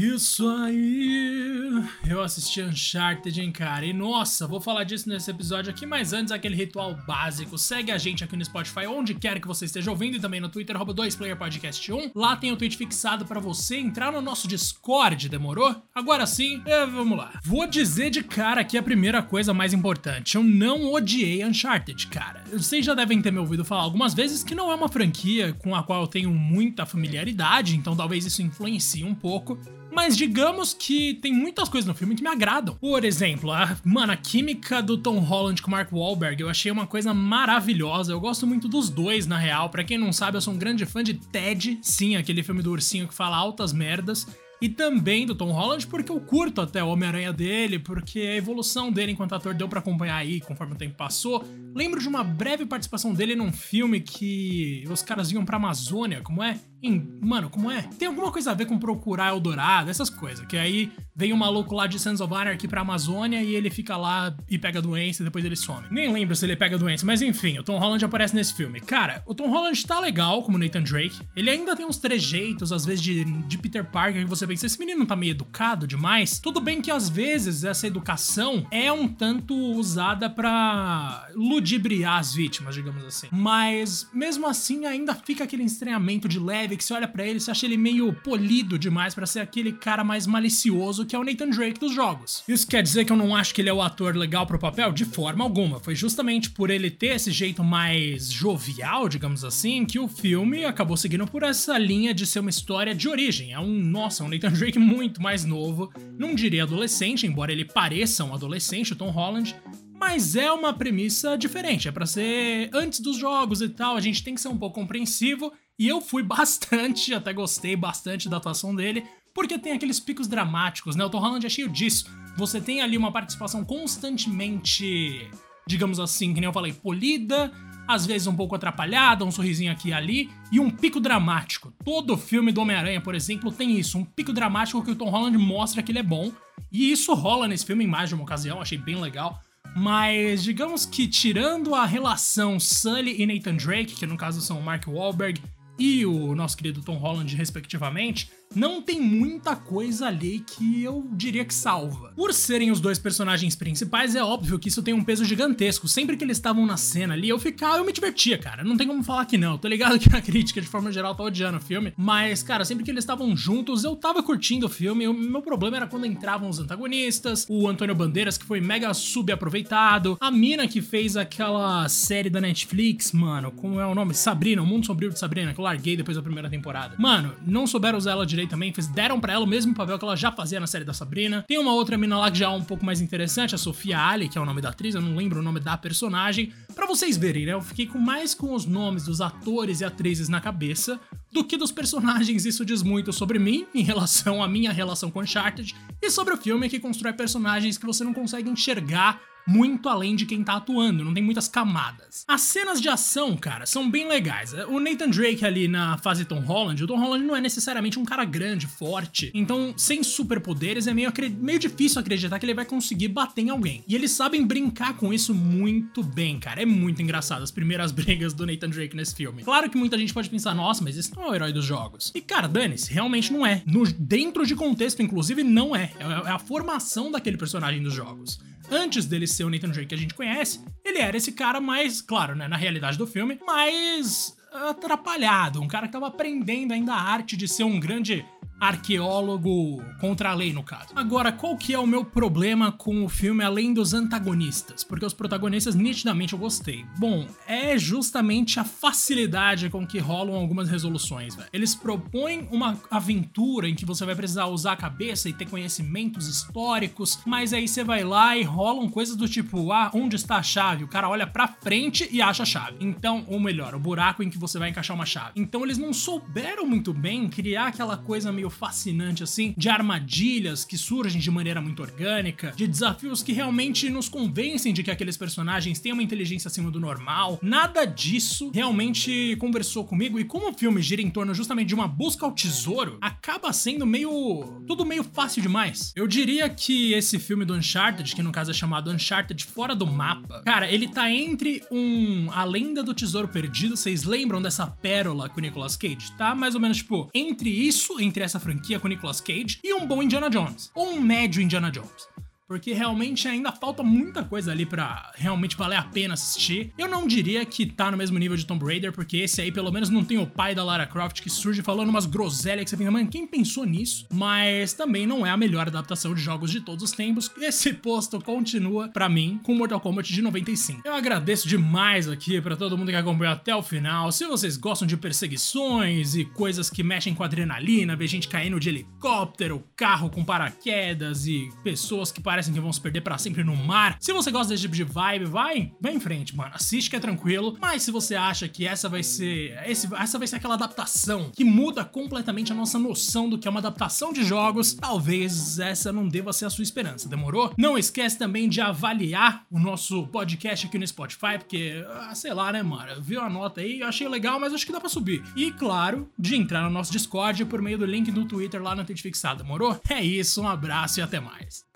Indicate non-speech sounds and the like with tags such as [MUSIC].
isso aí. Eu assisti Uncharted, hein, cara. E nossa, vou falar disso nesse episódio aqui, mas antes aquele ritual básico. Segue a gente aqui no Spotify, onde quer que você esteja ouvindo, e também no Twitter, 2playerpodcast1. Lá tem o tweet fixado para você entrar no nosso Discord, demorou? Agora sim, é, vamos lá. Vou dizer de cara aqui a primeira coisa mais importante. Eu não odiei Uncharted, cara. Vocês já devem ter me ouvido falar algumas vezes que não é uma franquia com a qual eu tenho muita familiaridade, então talvez isso influencie um pouco. Mas digamos que tem muitas coisas no filme que me agradam. Por exemplo, a, mano, a química do Tom Holland com Mark Wahlberg eu achei uma coisa maravilhosa. Eu gosto muito dos dois, na real. Para quem não sabe, eu sou um grande fã de Ted, sim, aquele filme do ursinho que fala altas merdas e também do Tom Holland, porque eu curto até o Homem-Aranha dele, porque a evolução dele enquanto ator deu para acompanhar aí conforme o tempo passou. Lembro de uma breve participação dele num filme que os caras iam pra Amazônia, como é? Em, mano, como é? Tem alguma coisa a ver com procurar Eldorado, essas coisas. Que aí vem um maluco lá de Sons of Anarchy pra Amazônia e ele fica lá e pega doença e depois ele some. Nem lembro se ele pega doença, mas enfim, o Tom Holland aparece nesse filme. Cara, o Tom Holland tá legal como Nathan Drake. Ele ainda tem uns trejeitos, às vezes, de, de Peter Parker que você pensa, esse menino tá meio educado demais. Tudo bem que às vezes essa educação é um tanto usada para ludibriar as vítimas, digamos assim. Mas mesmo assim ainda fica aquele estranhamento de leve que você olha para ele, você acha ele meio polido demais para ser aquele cara mais malicioso que é o Nathan Drake dos jogos. Isso quer dizer que eu não acho que ele é o ator legal pro papel? De forma alguma. Foi justamente por ele ter esse jeito mais jovial, digamos assim, que o filme acabou seguindo por essa linha de ser uma história de origem. É um, nossa, um Nathan Drake muito mais novo. Não diria adolescente, embora ele pareça um adolescente, o Tom Holland, mas é uma premissa diferente. É para ser antes dos jogos e tal. A gente tem que ser um pouco compreensivo e eu fui [LAUGHS] bastante, até gostei bastante da atuação dele, porque tem aqueles picos dramáticos, né? O Tom Holland é cheio disso. Você tem ali uma participação constantemente, digamos assim, que nem eu falei, polida, às vezes um pouco atrapalhada, um sorrisinho aqui e ali, e um pico dramático. Todo filme do Homem-Aranha, por exemplo, tem isso, um pico dramático que o Tom Holland mostra que ele é bom, e isso rola nesse filme em mais de uma ocasião, achei bem legal. Mas digamos que tirando a relação Sully e Nathan Drake, que no caso são Mark Wahlberg e o nosso querido Tom Holland, respectivamente, não tem muita coisa ali que eu diria que salva. Por serem os dois personagens principais, é óbvio que isso tem um peso gigantesco. Sempre que eles estavam na cena ali, eu ficava, eu me divertia, cara. Não tem como falar que não. Tô ligado que a [LAUGHS] crítica, de forma geral, tá odiando o filme. Mas, cara, sempre que eles estavam juntos, eu tava curtindo o filme. O meu problema era quando entravam os antagonistas, o Antônio Bandeiras, que foi mega subaproveitado, a mina que fez aquela série da Netflix, mano, como é o nome? Sabrina, o Mundo Sombrio de Sabrina, que eu larguei depois da primeira temporada. Mano, não souberam usar ela direito também, fez, deram para ela o mesmo papel que ela já fazia na série da Sabrina. Tem uma outra mina lá que já é um pouco mais interessante, a Sofia Ali, que é o nome da atriz, eu não lembro o nome da personagem. Para vocês verem, né? Eu fiquei com mais com os nomes dos atores e atrizes na cabeça do que dos personagens. Isso diz muito sobre mim, em relação à minha relação com Uncharted, e sobre o filme que constrói personagens que você não consegue enxergar muito além de quem tá atuando, não tem muitas camadas. As cenas de ação, cara, são bem legais. O Nathan Drake ali na fase Tom Holland, o Tom Holland não é necessariamente um cara grande, forte, então sem superpoderes é meio, meio difícil acreditar que ele vai conseguir bater em alguém. E eles sabem brincar com isso muito bem, cara. É muito engraçado as primeiras [LAUGHS] brigas do Nathan Drake nesse filme. Claro que muita gente pode pensar, nossa, mas esse não é o herói dos jogos. E cara, dane-se, realmente não é. No, dentro de contexto, inclusive, não é. É, é a formação daquele personagem dos jogos antes dele ser o Nathan Drake que a gente conhece, ele era esse cara mais, claro, né, na realidade do filme, mais atrapalhado, um cara que tava aprendendo ainda a arte de ser um grande arqueólogo contra a lei, no caso. Agora, qual que é o meu problema com o filme além dos antagonistas? Porque os protagonistas nitidamente eu gostei. Bom, é justamente a facilidade com que rolam algumas resoluções, velho. Eles propõem uma aventura em que você vai precisar usar a cabeça e ter conhecimentos históricos, mas aí você vai lá e rolam coisas do tipo, ah, onde está a chave? O cara olha pra frente e acha a chave. Então, ou melhor, o buraco em que você vai encaixar uma chave. Então eles não souberam muito bem criar aquela coisa meio fascinante assim, de armadilhas que surgem de maneira muito orgânica, de desafios que realmente nos convencem de que aqueles personagens têm uma inteligência acima do normal. Nada disso realmente conversou comigo e como o filme gira em torno justamente de uma busca ao tesouro, acaba sendo meio tudo meio fácil demais. Eu diria que esse filme do Uncharted, que no caso é chamado Uncharted Fora do Mapa, cara, ele tá entre um A Lenda do Tesouro Perdido, vocês lembram dessa pérola com o Nicolas Cage? Tá mais ou menos tipo entre isso, entre essa essa franquia com Nicolas Cage e um bom Indiana Jones, ou um médio Indiana Jones porque realmente ainda falta muita coisa ali para realmente valer a pena assistir. Eu não diria que tá no mesmo nível de Tomb Raider, porque esse aí pelo menos não tem o pai da Lara Croft que surge falando umas groselhas que você pensa, mano, quem pensou nisso? Mas também não é a melhor adaptação de jogos de todos os tempos. [LAUGHS] Esse posto continua para mim com Mortal Kombat de 95. Eu agradeço demais aqui para todo mundo que acompanhou até o final. Se vocês gostam de perseguições e coisas que mexem com adrenalina, ver gente caindo de helicóptero, carro com paraquedas e pessoas que parecem parecem que vão se perder para sempre no mar. Se você gosta desse tipo de vibe, vai, vai em frente, mano. Assiste que é tranquilo. Mas se você acha que essa vai ser. Esse, essa vai ser aquela adaptação que muda completamente a nossa noção do que é uma adaptação de jogos, talvez essa não deva ser a sua esperança. Demorou? Não esquece também de avaliar o nosso podcast aqui no Spotify, porque, ah, sei lá, né, mano? Viu a nota aí, achei legal, mas acho que dá pra subir. E, claro, de entrar no nosso Discord por meio do link do Twitter lá na Tente Fixada, demorou? É isso, um abraço e até mais.